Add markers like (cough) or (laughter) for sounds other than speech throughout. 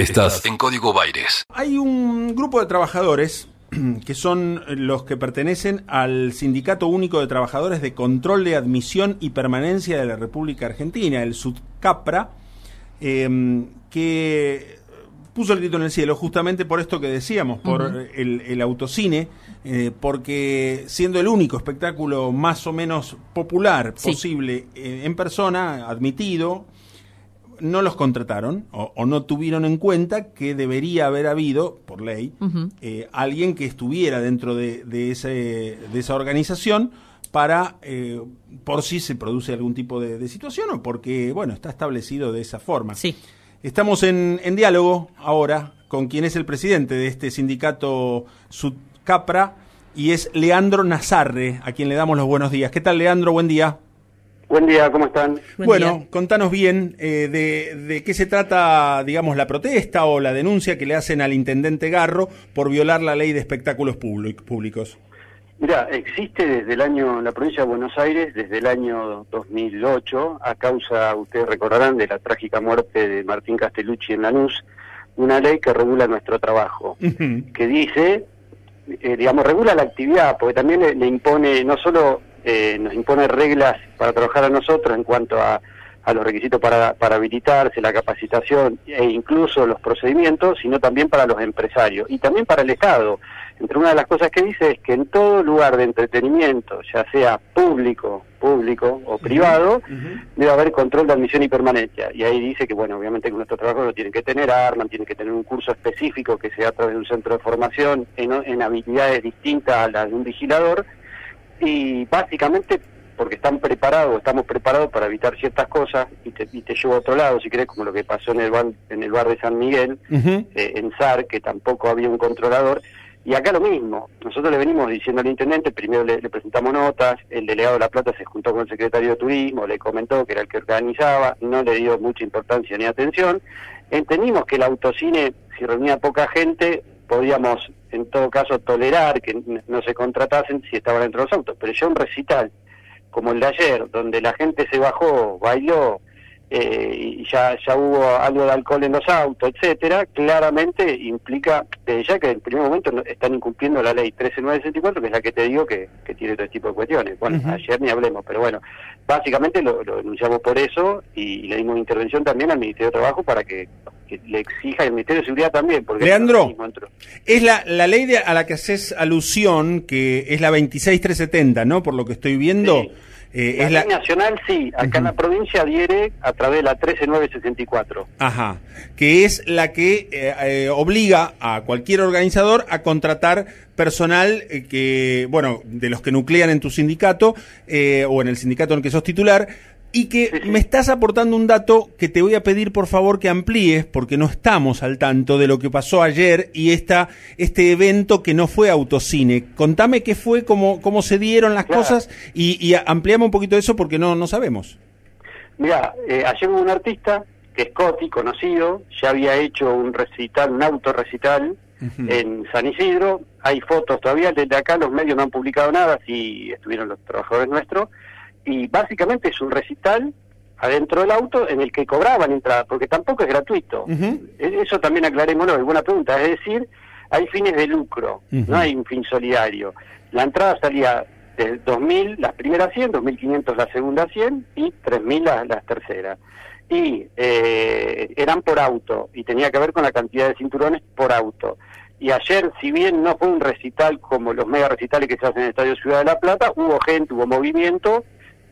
Estás en Código Baires. Hay un grupo de trabajadores (clears throat) que son los que pertenecen al Sindicato Único de Trabajadores de Control de Admisión y Permanencia de la República Argentina, el SUDCAPRA, em, que puso el grito en el cielo justamente por esto que decíamos, por el, autocine, eh, porque siendo el único espectáculo más o menos popular posible eh, en persona, admitido, no los contrataron o, no tuvieron en cuenta que debería haber habido, por ley, eh, alguien que estuviera dentro de, ese, de esa organización para, eh, por si se produce algún tipo de, situación o porque, bueno, está establecido de esa forma. Sí. Estamos en, en diálogo ahora con quien es el presidente de este sindicato Sudcapra y es Leandro Nazarre, a quien le damos los buenos días. ¿Qué tal, Leandro? Buen día. Buen día, ¿cómo están? bueno, contanos bien eh, de, qué se trata, digamos, la protesta o la denuncia que le hacen al intendente Garro por violar la ley de espectáculos públicos. Mira, existe desde el año, en la provincia de Buenos Aires, desde el año 2008, a causa, ustedes recordarán, de la trágica muerte de Martín Castellucci en Lanús, una ley que regula nuestro trabajo, que dice, eh, digamos, regula la actividad, porque también le impone no solo eh, nos impone reglas para trabajar a nosotros en cuanto a, a los requisitos para, para habilitarse, la capacitación e incluso los procedimientos, sino también para los empresarios y también para el Estado. Entre una de las cosas que dice es que en todo lugar de entretenimiento, ya sea público, público o privado, debe haber control de admisión y permanencia. Y ahí dice que, bueno, obviamente que nuestro trabajo no tienen que tener armas, tienen que tener un curso específico que sea a través de un centro de formación en, en habilidades distintas a las de un vigilador, y básicamente porque están preparados, estamos preparados para evitar ciertas cosas y te, y te llevo a otro lado, si querés, como lo que pasó en el bar, en el bar de San Miguel, eh, en SAR, que tampoco había un controlador. Y acá lo mismo, nosotros le venimos diciendo al intendente, primero le, presentamos notas, el delegado de La Plata se juntó con el secretario de Turismo, le comentó que era el que organizaba, no le dio mucha importancia ni atención. Entendimos que el autocine, si reunía poca gente, podíamos en todo caso tolerar que no se contratasen si estaban dentro de los autos, pero yo un recital como el de ayer, donde la gente se bajó, bailó, eh, y ya, ya hubo algo de alcohol en los autos, etcétera, claramente implica desde ya que en el primer momento están incumpliendo la ley 13964, que es la que te digo que, que tiene todo este tipo de cuestiones. Bueno, ayer ni hablemos, pero bueno, básicamente lo, lo denunciamos por eso y le dimos intervención también al Ministerio de Trabajo para que que le exija el Ministerio de Seguridad también. Porque Leandro, es la, la ley de, a la que haces alusión, que es la 26370, ¿no? Por lo que estoy viendo. Eh, la es ley nacional, sí. Acá en la provincia adhiere a través de la 13964. Ajá. Que es la que eh, eh, obliga a cualquier organizador a contratar personal que, bueno, de los que nuclean en tu sindicato o en el sindicato en el que sos titular, y que me estás aportando un dato que te voy a pedir por favor que amplíes, porque no estamos al tanto de lo que pasó ayer y esta, este evento que no fue autocine. Contame qué fue, cómo, cómo se dieron las cosas y, y ampliamos un poquito eso porque no, no sabemos. Mira, eh, ayer hubo un artista que es Coti, conocido, ya había hecho un recital, un autorrecital en San Isidro. Hay fotos todavía, desde acá los medios no han publicado nada, si estuvieron los trabajadores nuestros y básicamente es un recital adentro del auto en el que cobraban entrada, porque tampoco es gratuito. E-, eso también aclarémoslo, es buena pregunta. Es decir, hay fines de lucro, no hay un fin solidario. La entrada salía de 2.000 las primeras 100, 2.500 la segunda 100 y 3.000 las, las terceras. Y eh, eran por auto y tenía que ver con la cantidad de cinturones por auto. Y ayer, si bien no fue un recital como los mega recitales que se hacen en el Estadio Ciudad de la Plata, hubo gente, hubo movimiento,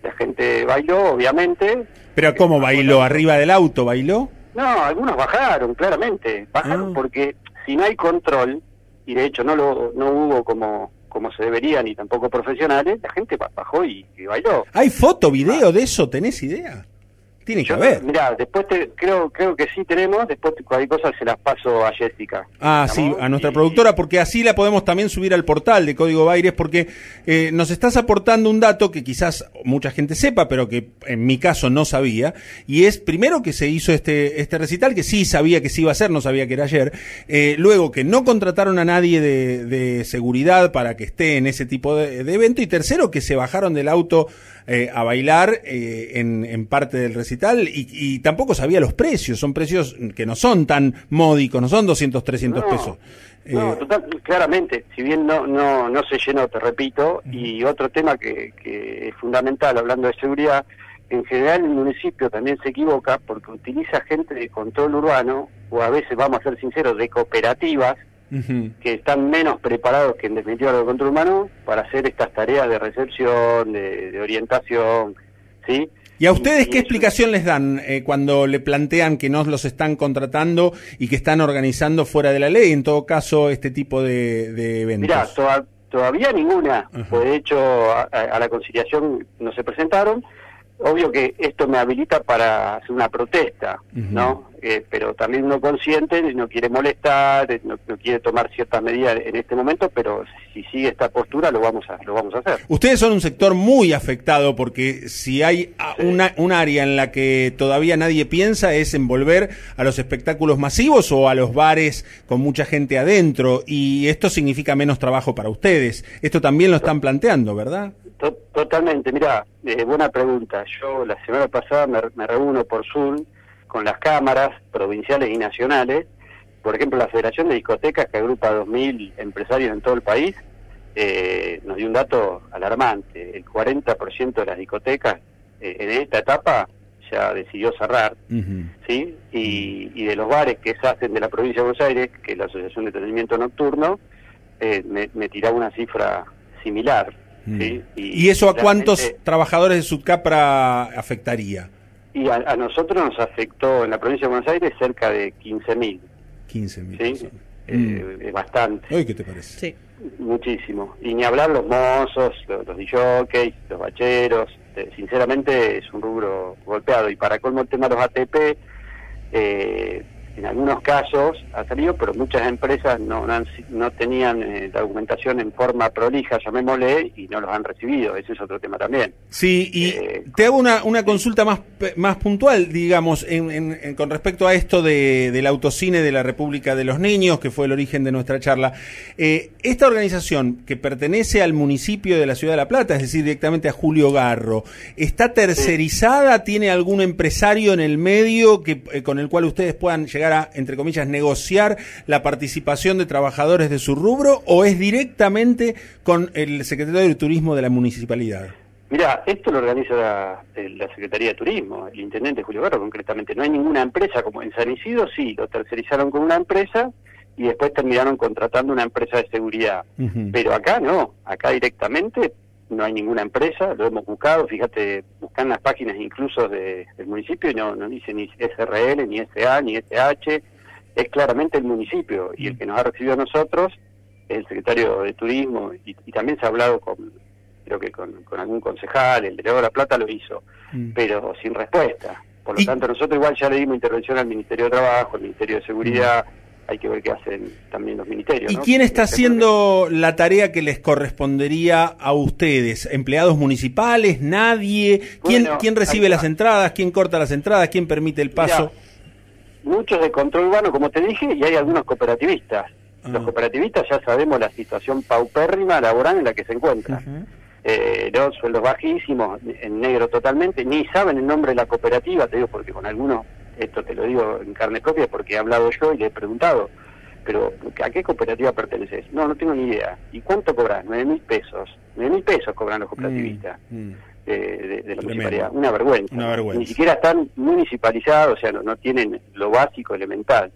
la gente bailó, obviamente. ¿Pero cómo bailó? ¿Arriba del auto bailó? No, algunos bajaron, claramente. Bajaron ah. porque si no hay control, y de hecho no lo no hubo como como se debería, ni tampoco profesionales, la gente bajó y, bailó. ¿Hay foto, video de eso? ¿Tenés idea? Tiene que haber. Mirá, después creo, creo que sí tenemos, después cualquier cosa se las paso a Jessica. Ah, sí, a nuestra productora, porque así la podemos también subir al portal de Código Baires, porque eh, nos estás aportando un dato que quizás mucha gente sepa, pero que en mi caso no sabía, y es primero que se hizo este, este recital, que sí sabía que se iba a hacer, no sabía que era ayer, eh, luego que no contrataron a nadie de, de, seguridad para que esté en ese tipo de, evento, y tercero que se bajaron del auto eh, a bailar en, en parte del recital tal, y, tampoco sabía los precios, son precios que no son tan módicos, no son 200, 300 pesos. No, eh, claramente, si bien no, no, no se llenó, te repito, y otro tema que, que es fundamental hablando de seguridad, en general el municipio también se equivoca porque utiliza gente de control urbano, o a veces, vamos a ser sinceros, de cooperativas, que están menos preparados que en definitiva los de control humano para hacer estas tareas de recepción, de, orientación, ¿sí? ¿Y a ustedes qué explicación les dan eh, cuando le plantean que no los están contratando y que están organizando fuera de la ley, en todo caso, este tipo de, eventos? Mira, todavía ninguna. Pues, de hecho, a, la conciliación no se presentaron. Obvio que esto me habilita para hacer una protesta, ¿no? Eh, pero también uno consciente no quiere molestar, eh, no, quiere tomar ciertas medidas en este momento, pero si sigue esta postura lo vamos a lo vamos a hacer. Ustedes son un sector muy afectado porque si hay una, un área en la que todavía nadie piensa es en volver a los espectáculos masivos o a los bares con mucha gente adentro y esto significa menos trabajo para ustedes. Esto también lo están planteando, ¿verdad? Totalmente, mira, eh, buena pregunta. Yo la semana pasada me, me reúno por Zoom con las cámaras provinciales y nacionales. Por ejemplo, la Federación de Discotecas, que agrupa 2.000 empresarios en todo el país, eh, nos dio un dato alarmante. El 40% de las discotecas eh, en esta etapa ya decidió cerrar, ¿sí? Y, de los bares que se hacen de la provincia de Buenos Aires, que es la Asociación de Entretenimiento Nocturno, eh, me, tiraba una cifra similar. ¿Sí? Y, eso a cuántos trabajadores de Sudcapra afectaría? Y a, nosotros nos afectó en la provincia de Buenos Aires cerca de 15.000. 15.000. ¿sí? Eh, mm. Es bastante. ¿Qué te parece? Sí. Muchísimo. Y ni hablar los mozos, los, los los bacheros. Eh, sinceramente es un rubro golpeado. Y para colmo el tema de los ATP, eh, en algunos casos ha salido, pero muchas empresas no, no, tenían eh, documentación en forma prolija, llamémosle, y no los han recibido. Ese es otro tema también. Sí, y eh, te hago una, una consulta más, más puntual, digamos, en, con respecto a esto de, del autocine de la República de los Niños, que fue el origen de nuestra charla. Eh, esta organización, que pertenece al municipio de la Ciudad de La Plata, es decir, directamente a Julio Garro, ¿está tercerizada? ¿Tiene algún empresario en el medio que, con el cual ustedes puedan llegar entre comillas, negociar la participación de trabajadores de su rubro o es directamente con el secretario de Turismo de la municipalidad? Mira, esto lo organiza la, Secretaría de Turismo, el intendente Julio Garro concretamente. No hay ninguna empresa, como en San Isidro sí, lo tercerizaron con una empresa y después terminaron contratando una empresa de seguridad. Pero acá no, acá directamente no hay ninguna empresa, lo hemos buscado, fíjate, buscan las páginas incluso de, del municipio y no, no dice ni SRL, ni SA, ni SH, es claramente el municipio y el que nos ha recibido a nosotros es el secretario de Turismo y, también se ha hablado con, creo que con, algún concejal, el delegado de La Plata lo hizo, mm. pero sin respuesta. Por lo tanto, nosotros igual ya le dimos intervención al Ministerio de Trabajo, al Ministerio de Seguridad, mm hay que ver qué hacen también los ministerios. ¿Y quién está haciendo la tarea que les correspondería a ustedes? ¿Empleados municipales? ¿Nadie? ¿Quién, ¿quién recibe las entradas? ¿Quién corta las entradas? ¿Quién permite el paso? muchos de control urbano, como te dije, y hay algunos cooperativistas. Los ah. cooperativistas ya sabemos la situación paupérrima laboral en la que se encuentran. eh, los sueldos bajísimos, en negro totalmente, ni saben el nombre de la cooperativa, te digo, porque con algunos esto te lo digo en carne propia porque he hablado yo y le he preguntado, pero ¿a qué cooperativa perteneces? No, no tengo ni idea. ¿Y cuánto cobras? Nueve mil pesos. Nueve mil pesos cobran los cooperativistas mm, mm. De, la municipalidad. Una vergüenza. Ni siquiera están municipalizados, o sea, no, no tienen lo básico, elemental.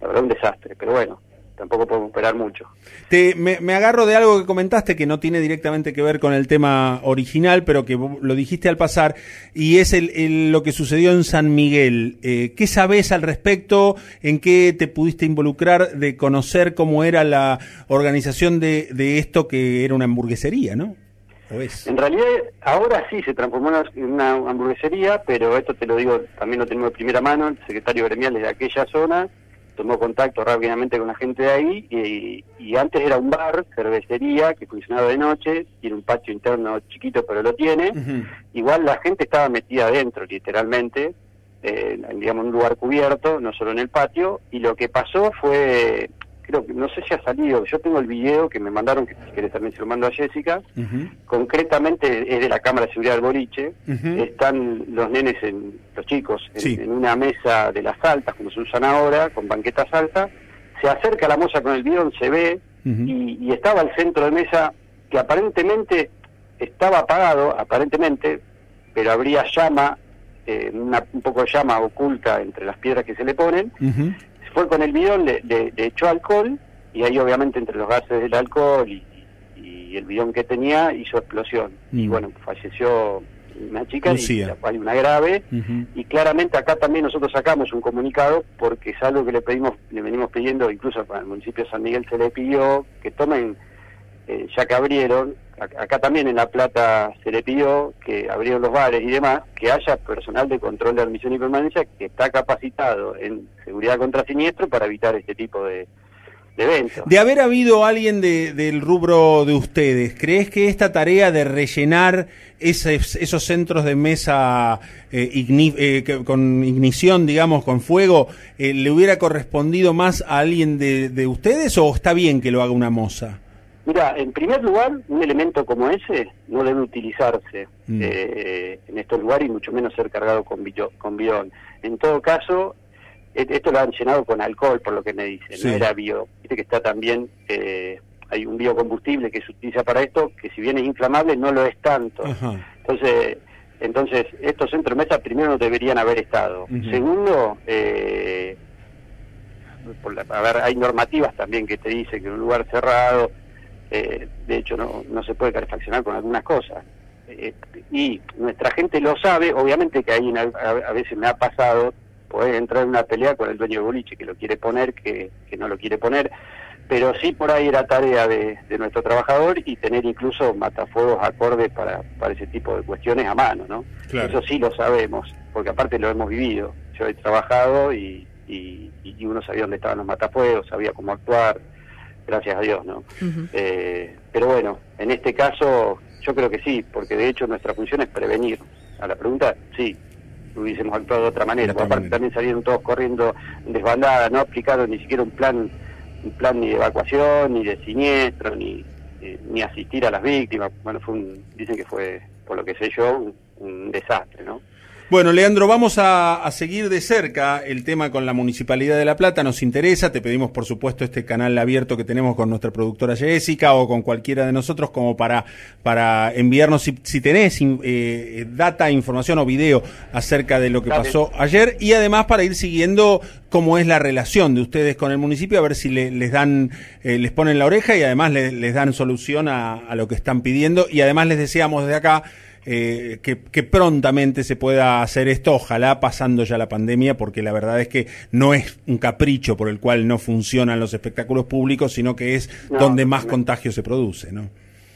La verdad, un desastre, pero bueno tampoco podemos esperar mucho. Te, me, agarro de algo que comentaste que no tiene directamente que ver con el tema original, pero que lo dijiste al pasar, y es el, lo que sucedió en San Miguel. Eh, ¿Qué sabes al respecto? ¿En qué te pudiste involucrar de conocer cómo era la organización de, de esto que era una hamburguesería, no? En realidad, ahora sí se transformó en una hamburguesería, pero esto te lo digo, también lo tengo de primera mano, el secretario gremial de aquella zona, tomó contacto rápidamente con la gente de ahí y, antes era un bar, cervecería, que funcionaba de noche, tiene un patio interno chiquito pero lo tiene, igual la gente estaba metida adentro literalmente, eh, digamos en un lugar cubierto, no solo en el patio, y lo que pasó fue creo que, no sé si ha salido, yo tengo el video que me mandaron, que si querés también se lo mando a Jessica, concretamente es de la Cámara de Seguridad del Boliche, están los nenes, en, los chicos, en, una mesa de las altas, como se usan ahora, con banquetas altas, se acerca la moza con el bidón, se ve, y, estaba al centro de mesa, que aparentemente estaba apagado, aparentemente, pero habría llama, eh, un poco de llama oculta entre las piedras que se le ponen, fue con el bidón, le, echó alcohol y ahí obviamente entre los gases del alcohol y, el bidón que tenía hizo explosión. Y mm. bueno, falleció una chica y hay una grave y claramente acá también nosotros sacamos un comunicado porque es algo que le pedimos le venimos pidiendo incluso al municipio de San Miguel se le pidió que tomen eh, ya que abrieron acá también en La Plata se le pidió que abrieron los bares y demás, que haya personal de control de admisión y permanencia que está capacitado en seguridad contra siniestro para evitar este tipo de, eventos. De haber habido alguien del rubro de ustedes, ¿crees que esta tarea de rellenar esos centros de mesa eh, eh, con ignición, digamos, con fuego, eh, le hubiera correspondido más a alguien de, de ustedes o está bien que lo haga una moza? Mira, en primer lugar, un elemento como ese no debe utilizarse mm. eh, en estos lugares y mucho menos ser cargado con, con bidón. En todo caso, e, esto lo han llenado con alcohol, por lo que me dicen, no era bio. Viste que está también, eh, hay un biocombustible que se utiliza para esto, que si bien es inflamable, no lo es tanto. Entonces, entonces, estos centros de mesa primero no deberían haber estado. Segundo, eh, a ver, hay normativas también que te dicen que en un lugar cerrado eh, de hecho no, no se puede calefaccionar con algunas cosas. Eh, y nuestra gente lo sabe, obviamente que ahí a, veces me ha pasado, poder entrar en una pelea con el dueño de boliche que lo quiere poner, que, que no lo quiere poner, pero sí por ahí era tarea de, nuestro trabajador y tener incluso matafuegos acordes para, para ese tipo de cuestiones a mano, ¿no? Eso sí lo sabemos, porque aparte lo hemos vivido. Yo he trabajado y, y, y uno sabía dónde estaban los matafuegos, sabía cómo actuar, gracias a Dios, ¿no? Eh, pero bueno, en este caso yo creo que sí, porque de hecho nuestra función es prevenir. A la pregunta, sí, hubiésemos actuado de otra manera. aparte también salieron todos corriendo desbandada, no aplicaron ni siquiera un plan, un plan ni de evacuación, ni de siniestro, ni, eh, ni asistir a las víctimas. Bueno, fue un, dicen que fue, por lo que sé yo, un desastre, ¿no? Bueno, Leandro, vamos a, seguir de cerca el tema con la Municipalidad de La Plata. Nos interesa, te pedimos por supuesto este canal abierto que tenemos con nuestra productora Jessica o con cualquiera de nosotros como para, para enviarnos, si, tenés eh, data, información o video acerca de lo que pasó ayer y además para ir siguiendo cómo es la relación de ustedes con el municipio, a ver si les dan, eh, les ponen la oreja y además les dan solución a, a lo que están pidiendo y además les deseamos desde acá eh, que, prontamente se pueda hacer esto, ojalá pasando ya la pandemia, porque la verdad es que no es un capricho por el cual no funcionan los espectáculos públicos, sino que es donde más contagio se produce, ¿no?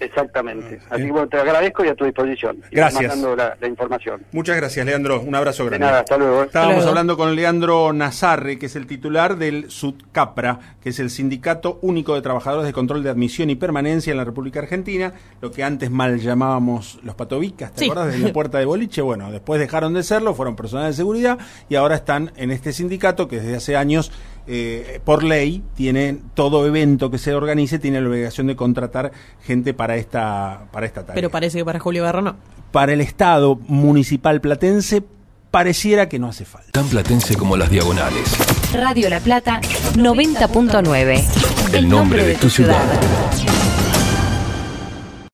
Exactamente. Así que te agradezco y a tu disposición. gracias. La, la, información. Muchas gracias, Leandro. Un abrazo grande. De nada, hasta luego. Estábamos hablando con Leandro Nazarre, que es el titular del SUDCAPRA, que es el Sindicato Único de Trabajadores de Control de Admisión y Permanencia en la República Argentina, lo que antes mal llamábamos los patovicas, ¿te acuerdas? De la (laughs) puerta de boliche. Bueno, después dejaron de serlo, fueron personas de seguridad y ahora están en este sindicato que desde hace años eh, por ley, tiene todo evento que se organice, tiene la obligación de contratar gente para esta, para esta tarea. Pero parece que para Julio Barro no. Para el Estado municipal platense pareciera que no hace falta. Tan platense como las diagonales. Radio La Plata 90.9. El nombre de tu ciudad.